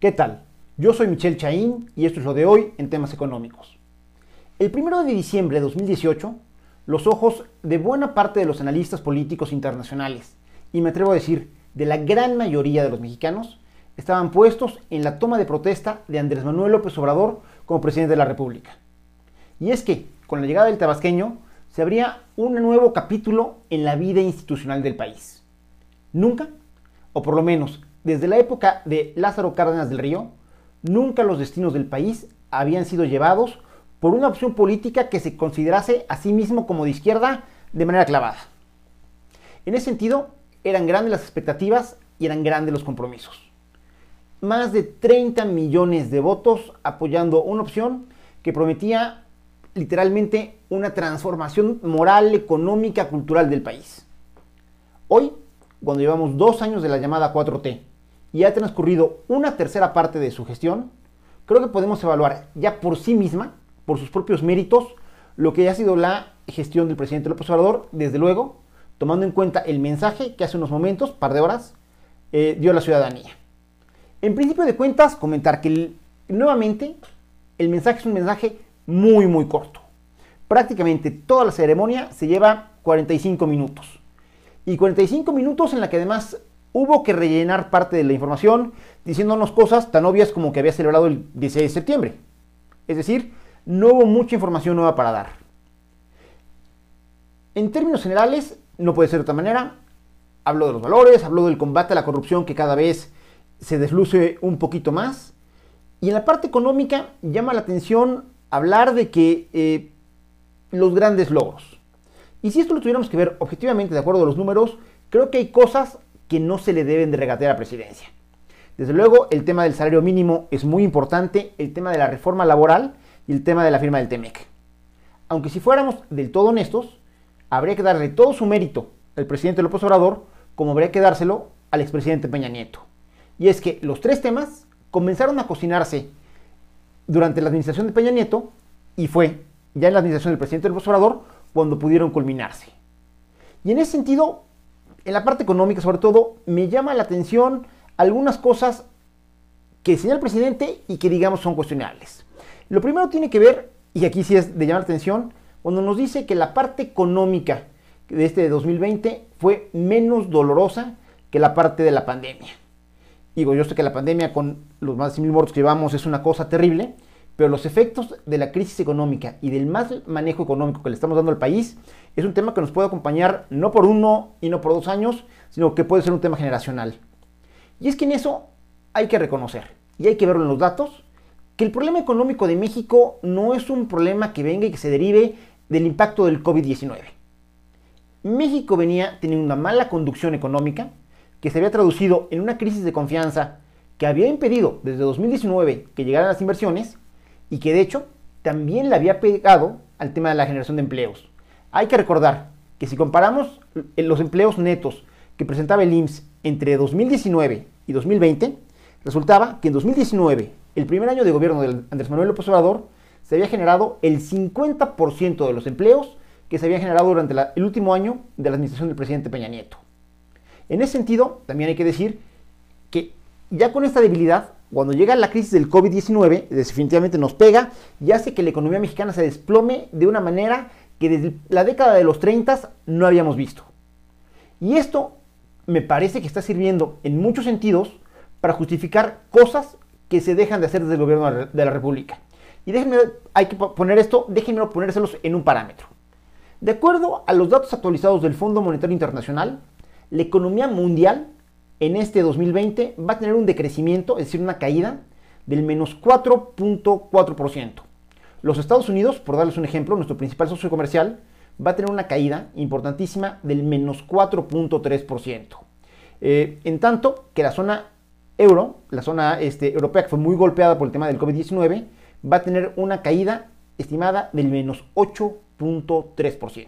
¿Qué tal? Yo soy Michelle Chaín y esto es lo de hoy en temas económicos. El 1 de diciembre de 2018, los ojos de buena parte de los analistas políticos internacionales, y me atrevo a decir de la gran mayoría de los mexicanos, estaban puestos en la toma de protesta de Andrés Manuel López Obrador como presidente de la República. Y es que, con la llegada del tabasqueño, se abría un nuevo capítulo en la vida institucional del país. Nunca, o por lo menos desde la época de Lázaro Cárdenas del Río, nunca los destinos del país habían sido llevados por una opción política que se considerase a sí mismo como de izquierda de manera clavada. En ese sentido, eran grandes las expectativas y eran grandes los compromisos. Más de 30 millones de votos apoyando una opción que prometía literalmente una transformación moral, económica, cultural del país. Hoy, cuando llevamos dos años de la llamada 4T y ha transcurrido una tercera parte de su gestión, creo que podemos evaluar ya por sí misma, por sus propios méritos, lo que ha sido la gestión del presidente López Obrador, desde luego, tomando en cuenta el mensaje que hace unos momentos, par de horas, eh, dio a la ciudadanía. En principio de cuentas, comentar que nuevamente el mensaje es un mensaje muy, muy corto. Prácticamente toda la ceremonia se lleva 45 minutos. Y 45 minutos en la que además hubo que rellenar parte de la información diciéndonos cosas tan obvias como que había celebrado el 16 de septiembre. Es decir, no hubo mucha información nueva para dar. En términos generales, no puede ser de otra manera. Habló de los valores, habló del combate a la corrupción que cada vez se desluce un poquito más. Y en la parte económica llama la atención hablar de que eh, los grandes logros. Y si esto lo tuviéramos que ver objetivamente de acuerdo a los números, creo que hay cosas que no se le deben de regatear a presidencia. Desde luego, el tema del salario mínimo es muy importante, el tema de la reforma laboral y el tema de la firma del TEMEC. Aunque si fuéramos del todo honestos, habría que darle todo su mérito al presidente López Obrador, como habría que dárselo al expresidente Peña Nieto. Y es que los tres temas comenzaron a cocinarse durante la administración de Peña Nieto y fue ya en la administración del presidente López Obrador cuando pudieron culminarse. Y en ese sentido, en la parte económica sobre todo, me llama la atención algunas cosas que señala el presidente y que digamos son cuestionables. Lo primero tiene que ver, y aquí sí es de llamar la atención, cuando nos dice que la parte económica de este 2020 fue menos dolorosa que la parte de la pandemia. Digo, yo sé que la pandemia con los más de 100.000 muertos que llevamos es una cosa terrible, pero los efectos de la crisis económica y del mal manejo económico que le estamos dando al país es un tema que nos puede acompañar no por uno y no por dos años, sino que puede ser un tema generacional. Y es que en eso hay que reconocer, y hay que verlo en los datos, que el problema económico de México no es un problema que venga y que se derive del impacto del COVID-19. México venía teniendo una mala conducción económica, que se había traducido en una crisis de confianza que había impedido desde 2019 que llegaran las inversiones y que de hecho también le había pegado al tema de la generación de empleos. Hay que recordar que si comparamos los empleos netos que presentaba el IMSS entre 2019 y 2020, resultaba que en 2019, el primer año de gobierno de Andrés Manuel López Obrador, se había generado el 50% de los empleos que se habían generado durante el último año de la administración del presidente Peña Nieto. En ese sentido, también hay que decir que ya con esta debilidad, cuando llega la crisis del COVID-19, definitivamente nos pega y hace que la economía mexicana se desplome de una manera que desde la década de los 30 no habíamos visto. Y esto me parece que está sirviendo en muchos sentidos para justificar cosas que se dejan de hacer desde el gobierno de la República. Y déjenme, hay que poner esto, déjenme ponérselos en un parámetro. De acuerdo a los datos actualizados del Fondo Monetario Internacional, la economía mundial en este 2020 va a tener un decrecimiento, es decir, una caída del menos 4.4%. Los Estados Unidos, por darles un ejemplo, nuestro principal socio comercial, va a tener una caída importantísima del menos 4.3%. Eh, en tanto que la zona euro, la zona este, europea que fue muy golpeada por el tema del COVID-19, va a tener una caída estimada del menos 8.3%.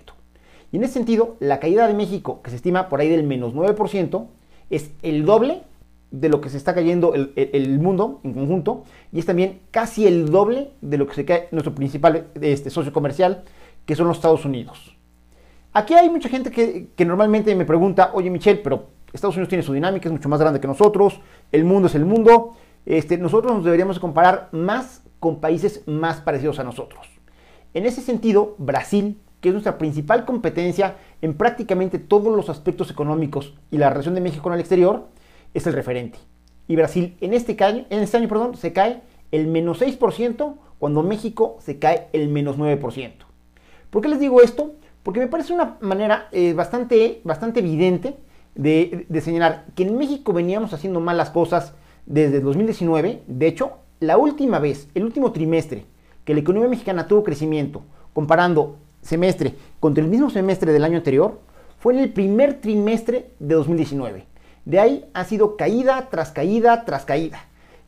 Y en ese sentido, la caída de México, que se estima por ahí del menos 9%, es el doble de lo que se está cayendo el, mundo en conjunto y es también casi el doble de lo que se cae nuestro principal este, socio comercial, que son los Estados Unidos. Aquí hay mucha gente que, que normalmente me pregunta, oye Michelle, pero Estados Unidos tiene su dinámica, es mucho más grande que nosotros, el mundo es el mundo, este, nosotros nos deberíamos comparar más con países más parecidos a nosotros. En ese sentido, Brasil, que es nuestra principal competencia en prácticamente todos los aspectos económicos y la relación de México con el exterior, es el referente. Y Brasil en este año, en este año perdón, se cae el menos 6% cuando México se cae el menos 9%. ¿Por qué les digo esto? Porque me parece una manera eh, bastante, bastante evidente de, de, señalar que en México veníamos haciendo mal las cosas desde 2019. De hecho, la última vez, el último trimestre que la economía mexicana tuvo crecimiento, comparando semestre contra el mismo semestre del año anterior, fue en el primer trimestre de 2019. De ahí ha sido caída tras caída tras caída.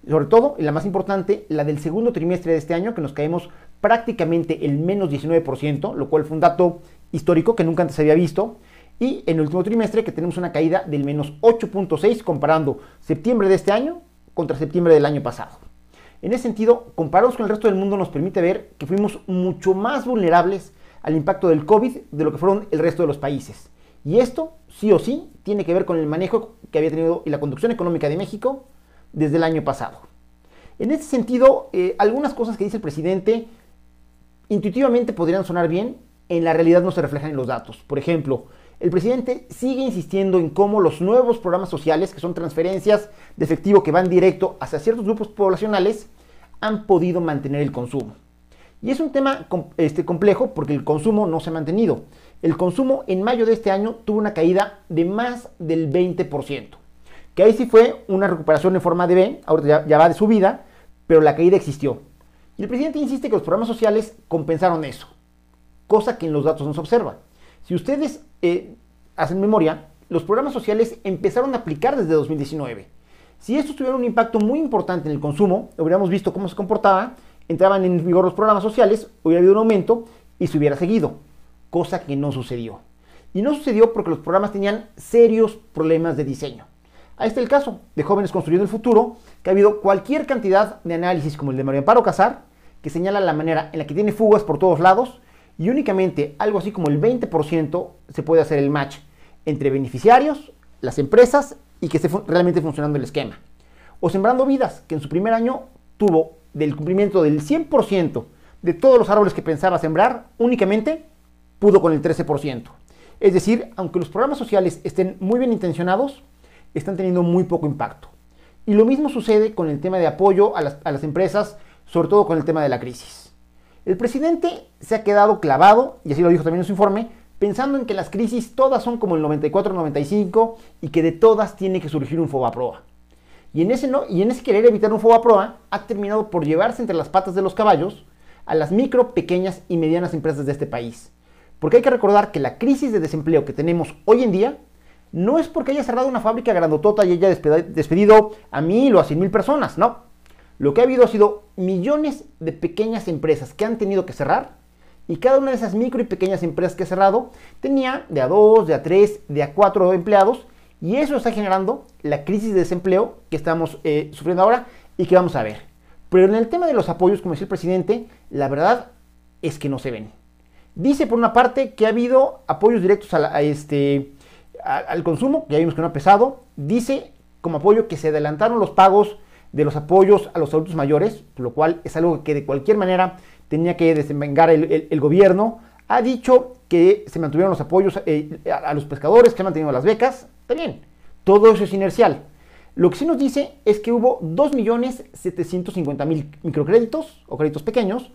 Sobre todo, y la más importante, la del segundo trimestre de este año, que nos caemos prácticamente el menos 19%, lo cual fue un dato histórico que nunca antes se había visto. Y en el último trimestre que tenemos una caída del menos 8.6 comparando septiembre de este año contra septiembre del año pasado. En ese sentido, comparados con el resto del mundo nos permite ver que fuimos mucho más vulnerables al impacto del COVID de lo que fueron el resto de los países. Y esto, sí o sí, tiene que ver con el manejo que había tenido y la conducción económica de México desde el año pasado. En ese sentido, eh, algunas cosas que dice el presidente intuitivamente podrían sonar bien, en la realidad no se reflejan en los datos. Por ejemplo, el presidente sigue insistiendo en cómo los nuevos programas sociales, que son transferencias de efectivo que van directo hacia ciertos grupos poblacionales, han podido mantener el consumo. Y es un tema este, complejo porque el consumo no se ha mantenido. El consumo en mayo de este año tuvo una caída de más del 20%. Que ahí sí fue una recuperación en forma de B, ahora ya, va de subida, pero la caída existió. Y el presidente insiste que los programas sociales compensaron eso, cosa que en los datos no se observa. Si ustedes eh, hacen memoria, los programas sociales empezaron a aplicar desde 2019. Si estos tuvieron un impacto muy importante en el consumo, hubiéramos visto cómo se comportaba, entraban en vigor los programas sociales, hubiera habido un aumento y se hubiera seguido, cosa que no sucedió. Y no sucedió porque los programas tenían serios problemas de diseño. Ahí está el caso de Jóvenes Construyendo el Futuro, que ha habido cualquier cantidad de análisis como el de María Amparo Casar, que señala la manera en la que tiene fugas por todos lados y únicamente algo así como el 20% se puede hacer el match entre beneficiarios, las empresas y que esté realmente funcionando el esquema. O Sembrando Vidas, que en su primer año tuvo del cumplimiento del 100% de todos los árboles que pensaba sembrar, únicamente pudo con el 13%. Es decir, aunque los programas sociales estén muy bien intencionados, están teniendo muy poco impacto. Y lo mismo sucede con el tema de apoyo a las, a las empresas, sobre todo con el tema de la crisis. El presidente se ha quedado clavado, y así lo dijo también en su informe, pensando en que las crisis todas son como el 94-95 y que de todas tiene que surgir un Fobaproa. Y en, ese no, y en ese querer evitar un Fobaproa ha terminado por llevarse entre las patas de los caballos a las micro, pequeñas y medianas empresas de este país. Porque hay que recordar que la crisis de desempleo que tenemos hoy en día no es porque haya cerrado una fábrica grandotota y haya despedido a mil o a cien mil personas, no. Lo que ha habido ha sido millones de pequeñas empresas que han tenido que cerrar y cada una de esas micro y pequeñas empresas que ha cerrado tenía de a dos, de a tres, de a cuatro empleados y eso está generando la crisis de desempleo que estamos eh, sufriendo ahora y que vamos a ver. Pero en el tema de los apoyos, como decía el presidente, la verdad es que no se ven. Dice por una parte que ha habido apoyos directos a este, al consumo, ya vimos que no ha pesado. Dice como apoyo que se adelantaron los pagos de los apoyos a los adultos mayores, lo cual es algo que de cualquier manera tenía que desenvengar el, gobierno. Ha dicho que se mantuvieron los apoyos eh, a, los pescadores, que han mantenido las becas. También, todo eso es inercial. Lo que sí nos dice es que hubo 2.750.000 microcréditos o créditos pequeños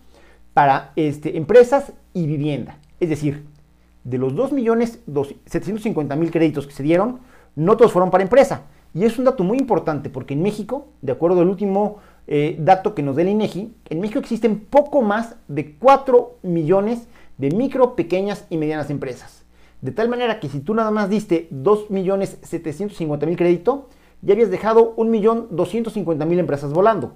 para este, empresas y vivienda. Es decir, de los 2.750.000 créditos que se dieron, no todos fueron para empresa. Y es un dato muy importante porque en México, de acuerdo al último eh, dato que nos da el INEGI, en México existen poco más de 4 millones de micro, pequeñas y medianas empresas. De tal manera que si tú nada más diste 2.750.000 crédito, ya habías dejado 1.250.000 empresas volando.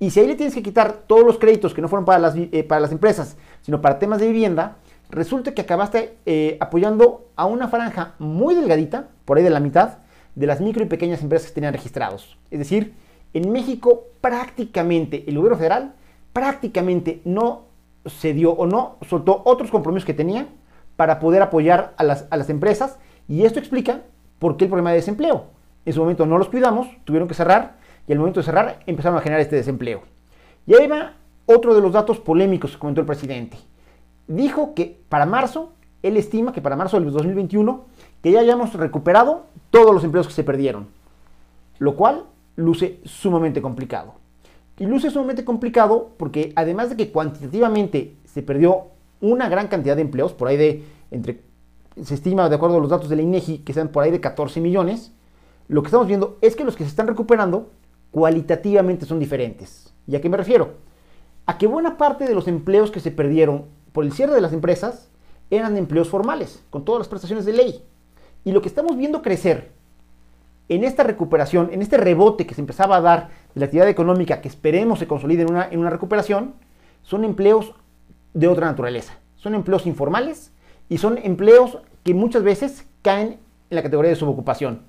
Y si ahí le tienes que quitar todos los créditos que no fueron para las, eh, para las empresas, sino para temas de vivienda, resulta que acabaste eh, apoyando a una franja muy delgadita, por ahí de la mitad, de las micro y pequeñas empresas que tenían registrados. Es decir, en México prácticamente el gobierno federal prácticamente no se dio o no soltó otros compromisos que tenía para poder apoyar a las, a las empresas y esto explica por qué el problema de desempleo. En su momento no los cuidamos, tuvieron que cerrar y al momento de cerrar empezaron a generar este desempleo. Y ahí va otro de los datos polémicos que comentó el presidente. Dijo que para marzo, él estima que para marzo del 2021, que ya hayamos recuperado todos los empleos que se perdieron, lo cual luce sumamente complicado. Y luce sumamente complicado porque además de que cuantitativamente se perdió una gran cantidad de empleos, por ahí de entre se estima de acuerdo a los datos de la INEGI que sean por ahí de 14 millones, lo que estamos viendo es que los que se están recuperando cualitativamente son diferentes. ¿Y a qué me refiero? A que buena parte de los empleos que se perdieron por el cierre de las empresas eran empleos formales, con todas las prestaciones de ley. Y lo que estamos viendo crecer en esta recuperación, en este rebote que se empezaba a dar de la actividad económica que esperemos se consolide en una, en una recuperación, son empleos de otra naturaleza. Son empleos informales y son empleos que muchas veces caen en la categoría de subocupación.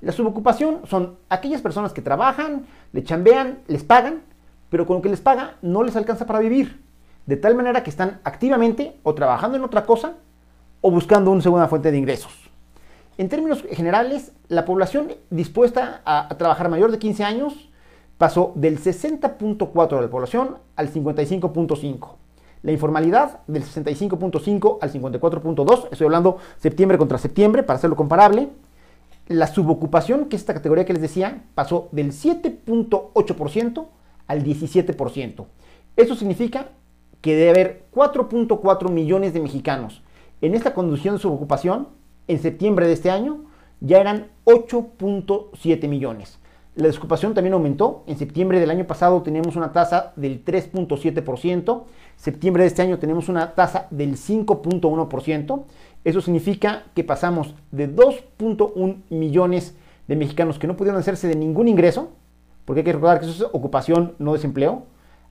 La subocupación son aquellas personas que trabajan, le chambean, les pagan, pero con lo que les paga no les alcanza para vivir. De tal manera que están activamente o trabajando en otra cosa o buscando una segunda fuente de ingresos. En términos generales, la población dispuesta a, trabajar mayor de 15 años pasó del 60.4 de la población al 55.5. La informalidad del 65.5 al 54.2, estoy hablando septiembre contra septiembre para hacerlo comparable. La subocupación, que es esta categoría que les decía, pasó del 7.8% al 17%. Eso significa que debe haber 4.4 millones de mexicanos en esta condición de subocupación en septiembre de este año ya eran 8.7 millones. La desocupación también aumentó. En septiembre del año pasado teníamos una tasa del 3.7%. Septiembre de este año tenemos una tasa del 5.1%. Eso significa que pasamos de 2.1 millones de mexicanos que no pudieron hacerse de ningún ingreso, porque hay que recordar que eso es ocupación, no desempleo,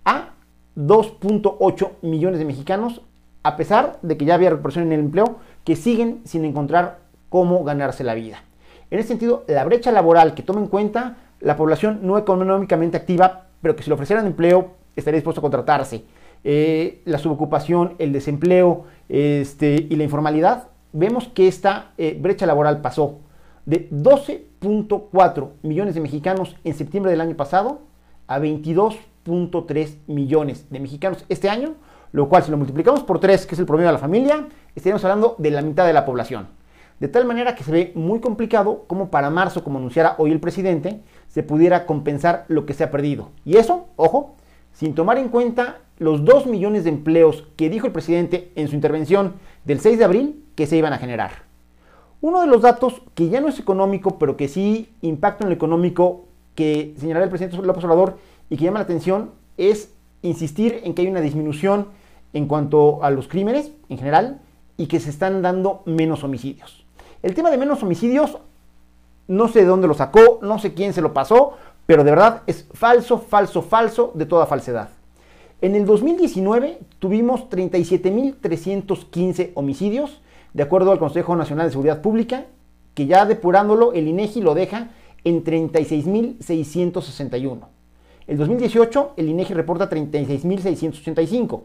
a 2.8 millones de mexicanos, a pesar de que ya había recuperación en el empleo, que siguen sin encontrar cómo ganarse la vida. En ese sentido, la brecha laboral que toma en cuenta la población no económicamente activa, pero que si le ofrecieran empleo estaría dispuesto a contratarse, eh, la subocupación, el desempleo este, y la informalidad, vemos que esta eh, brecha laboral pasó de 12.4 millones de mexicanos en septiembre del año pasado a 22.3 millones de mexicanos este año, lo cual si lo multiplicamos por 3, que es el promedio de la familia, estaríamos hablando de la mitad de la población. De tal manera que se ve muy complicado como para marzo, como anunciara hoy el presidente, se pudiera compensar lo que se ha perdido. Y eso, ojo, sin tomar en cuenta los 2 millones de empleos que dijo el presidente en su intervención del 6 de abril que se iban a generar. Uno de los datos que ya no es económico, pero que sí impacta en lo económico que señalará el presidente López Obrador y que llama la atención es insistir en que hay una disminución en cuanto a los crímenes en general y que se están dando menos homicidios. El tema de menos homicidios, no sé de dónde lo sacó, no sé quién se lo pasó, pero de verdad es falso, falso, falso de toda falsedad. En el 2019 tuvimos 37.315 homicidios, de acuerdo al Consejo Nacional de Seguridad Pública, que ya depurándolo, el INEGI lo deja en 36.661. El 2018, el INEGI reporta 36.685.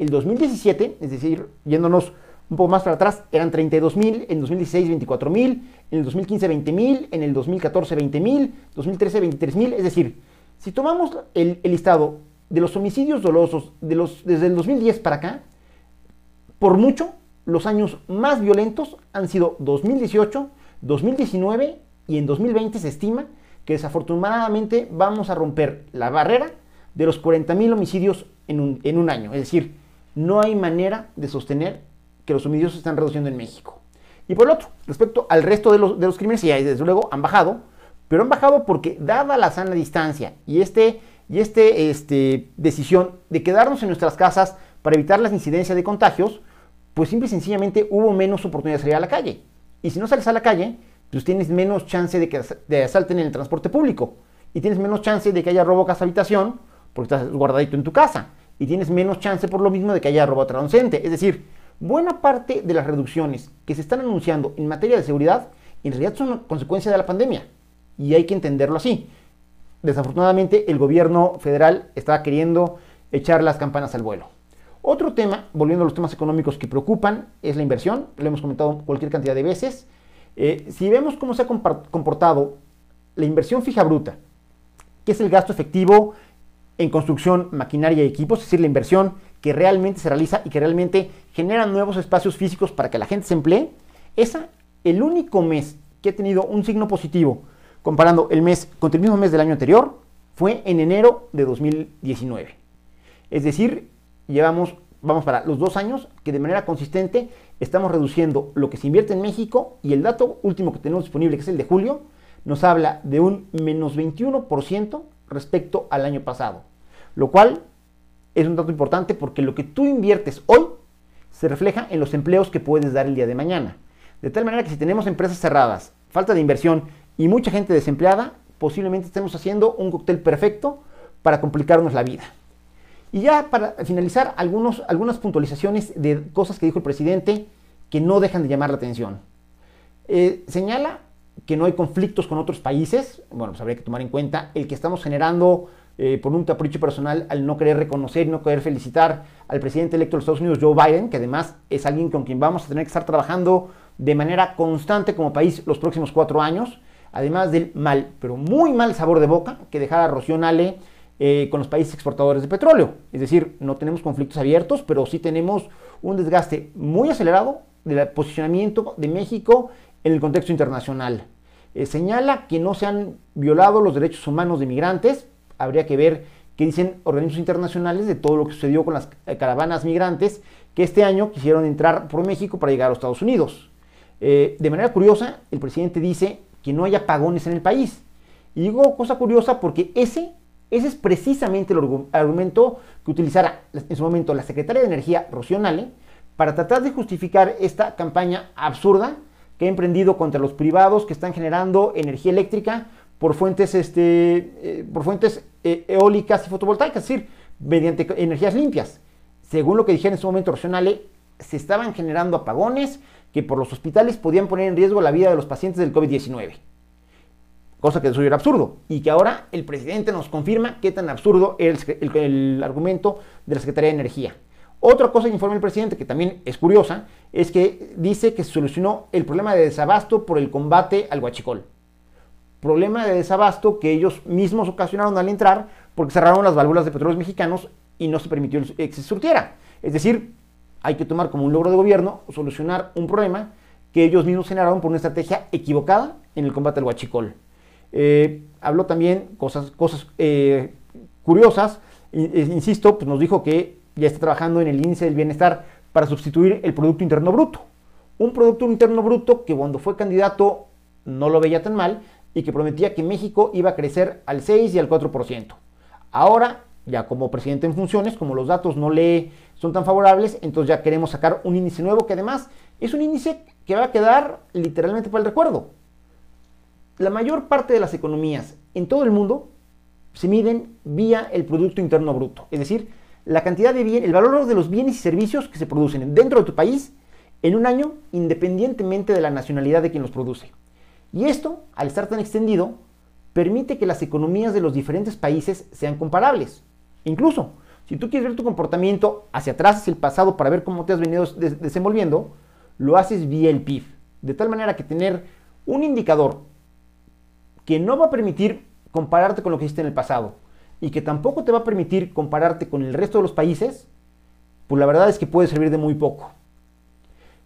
El 2017, es decir, yéndonos un poco más para atrás, eran 32 mil, en 2016 24 mil, en el 2015 20 mil, en el 2014 20 mil, 2013 23 mil. Es decir, si tomamos el, listado de los homicidios dolosos de los, desde el 2010 para acá, por mucho, los años más violentos han sido 2018, 2019 y en 2020 se estima que desafortunadamente vamos a romper la barrera de los 40 mil homicidios en un, en un año. Es decir, no hay manera de sostener que los homicidios se están reduciendo en México. Y por el otro, respecto al resto de los, crímenes, sí, desde luego han bajado, pero han bajado porque dada la sana distancia y este, y este, este decisión de quedarnos en nuestras casas para evitar las incidencias de contagios, pues simple y sencillamente hubo menos oportunidad de salir a la calle. Y si no sales a la calle, pues tienes menos chance de que de asalten en el transporte público. Y tienes menos chance de que haya robo casa habitación porque estás guardadito en tu casa y tienes menos chance por lo mismo de que haya robo transcendente. Es decir, buena parte de las reducciones que se están anunciando en materia de seguridad en realidad son consecuencia de la pandemia y hay que entenderlo así. Desafortunadamente el gobierno federal está queriendo echar las campanas al vuelo. Otro tema, volviendo a los temas económicos que preocupan, es la inversión. Lo hemos comentado cualquier cantidad de veces. Eh, si vemos cómo se ha comportado la inversión fija bruta que es el gasto efectivo en construcción, maquinaria y equipos, es decir, la inversión que realmente se realiza y que realmente genera nuevos espacios físicos para que la gente se emplee, esa, el único mes que ha tenido un signo positivo comparando el mes con el mismo mes del año anterior, fue en enero de 2019. Es decir, llevamos, vamos para los dos años que de manera consistente estamos reduciendo lo que se invierte en México y el dato último que tenemos disponible, que es el de julio, nos habla de un menos 21% respecto al año pasado. Lo cual es un dato importante porque lo que tú inviertes hoy se refleja en los empleos que puedes dar el día de mañana. De tal manera que si tenemos empresas cerradas, falta de inversión y mucha gente desempleada, posiblemente estemos haciendo un cóctel perfecto para complicarnos la vida. Y ya para finalizar, algunos, algunas puntualizaciones de cosas que dijo el presidente que no dejan de llamar la atención. Eh, señala que no hay conflictos con otros países. Bueno, pues habría que tomar en cuenta el que estamos generando eh, por un capricho personal al no querer reconocer y no querer felicitar al presidente electo de los Estados Unidos, Joe Biden, que además es alguien con quien vamos a tener que estar trabajando de manera constante como país los próximos cuatro años, además del mal, pero muy mal sabor de boca que dejara Rocío Nale eh, con los países exportadores de petróleo. Es decir, no tenemos conflictos abiertos, pero sí tenemos un desgaste muy acelerado del posicionamiento de México en el contexto internacional. Eh, señala que no se han violado los derechos humanos de migrantes. Habría que ver qué dicen organismos internacionales de todo lo que sucedió con las eh, caravanas migrantes que este año quisieron entrar por México para llegar a los Estados Unidos. Eh, de manera curiosa, el presidente dice que no hay apagones en el país. Y digo cosa curiosa porque ese, ese es precisamente el argumento que utilizara en su momento la secretaria de Energía, Rocío para tratar de justificar esta campaña absurda que ha emprendido contra los privados que están generando energía eléctrica por fuentes, este, eh, por fuentes eh, eólicas y fotovoltaicas, es decir, mediante energías limpias. Según lo que dijeron en su momento Nale, se estaban generando apagones, que por los hospitales podían poner en riesgo la vida de los pacientes del COVID-19. Cosa que eso era absurdo. Y que ahora el presidente nos confirma qué tan absurdo es el, argumento de la Secretaría de Energía. Otra cosa que informa el presidente, que también es curiosa, es que dice que se solucionó el problema de desabasto por el combate al huachicol. Problema de desabasto que ellos mismos ocasionaron al entrar porque cerraron las válvulas de petróleos mexicanos y no se permitió que se surtiera. Es decir, hay que tomar como un logro de gobierno solucionar un problema que ellos mismos generaron por una estrategia equivocada en el combate al huachicol. Eh, habló también cosas, cosas eh, curiosas, eh, insisto, pues nos dijo que ya está trabajando en el índice del bienestar para sustituir el Producto Interno Bruto. Un Producto Interno Bruto que cuando fue candidato no lo veía tan mal y que prometía que México iba a crecer al 6 y al 4%. Ahora, ya como presidente en funciones, como los datos no le son tan favorables, entonces ya queremos sacar un índice nuevo que además es un índice que va a quedar literalmente para el recuerdo. La mayor parte de las economías en todo el mundo se miden vía el Producto Interno Bruto, es decir, la cantidad de bien, el valor de los bienes y servicios que se producen dentro de tu país en un año independientemente de la nacionalidad de quien los produce. Y esto, al estar tan extendido, permite que las economías de los diferentes países sean comparables. Incluso, si tú quieres ver tu comportamiento hacia atrás, hacia el pasado, para ver cómo te has venido desenvolviendo, lo haces vía el PIB. De tal manera que tener un indicador que no va a permitir compararte con lo que hiciste en el pasado y que tampoco te va a permitir compararte con el resto de los países, pues la verdad es que puede servir de muy poco.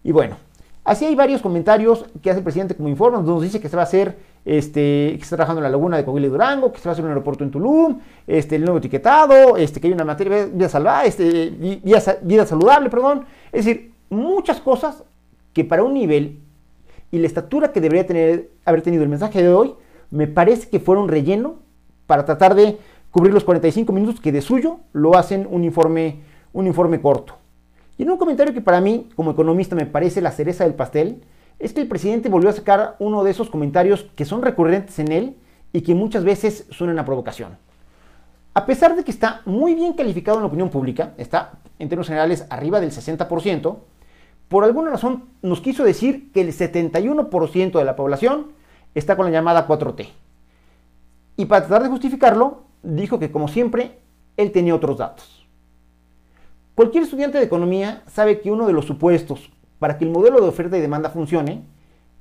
Y bueno, así hay varios comentarios que hace el presidente como informa, donde nos dice que se va a hacer este, que está trabajando en la laguna de Coahuila y Durango, que se va a hacer un aeropuerto en Tulum, este, el nuevo etiquetado, este, que hay una materia vida, este, vida, saludable, perdón. Es decir, muchas cosas que para un nivel y la estatura que debería tener, haber tenido el mensaje de hoy, me parece que fueron relleno para tratar de cubrir los 45 minutos que de suyo lo hacen un informe, un informe corto. Y en un comentario que para mí, como economista, me parece la cereza del pastel, es que el presidente volvió a sacar uno de esos comentarios que son recurrentes en él y que muchas veces suenan a provocación. A pesar de que está muy bien calificado en la opinión pública, está en términos generales arriba del 60%, por alguna razón nos quiso decir que el 71% de la población está con la llamada 4T. Y para tratar de justificarlo, dijo que como siempre, él tenía otros datos. Cualquier estudiante de economía sabe que uno de los supuestos para que el modelo de oferta y demanda funcione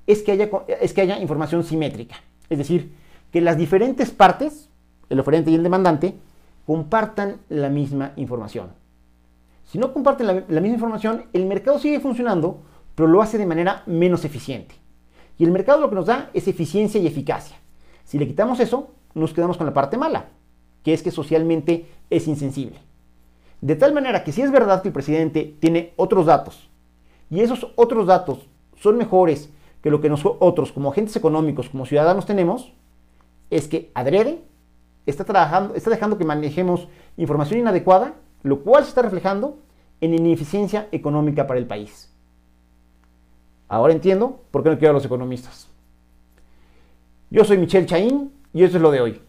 es que haya, es que haya información simétrica. Es decir, que las diferentes partes el oferente y el demandante, compartan la misma información. Si no comparten la, la misma información, el mercado sigue funcionando, pero lo hace de manera menos eficiente. Y el mercado lo que nos da es eficiencia y eficacia. Si le quitamos eso, nos quedamos con la parte mala, que es que socialmente es insensible. De tal manera que si es verdad que el presidente tiene otros datos, y esos otros datos son mejores que lo que nosotros como agentes económicos, como ciudadanos tenemos, es que adrede está, trabajando, está dejando que manejemos información inadecuada, lo cual se está reflejando en ineficiencia económica para el país. Ahora entiendo por qué no quiero a los economistas. Yo soy Michelle Chaín y eso es lo de hoy.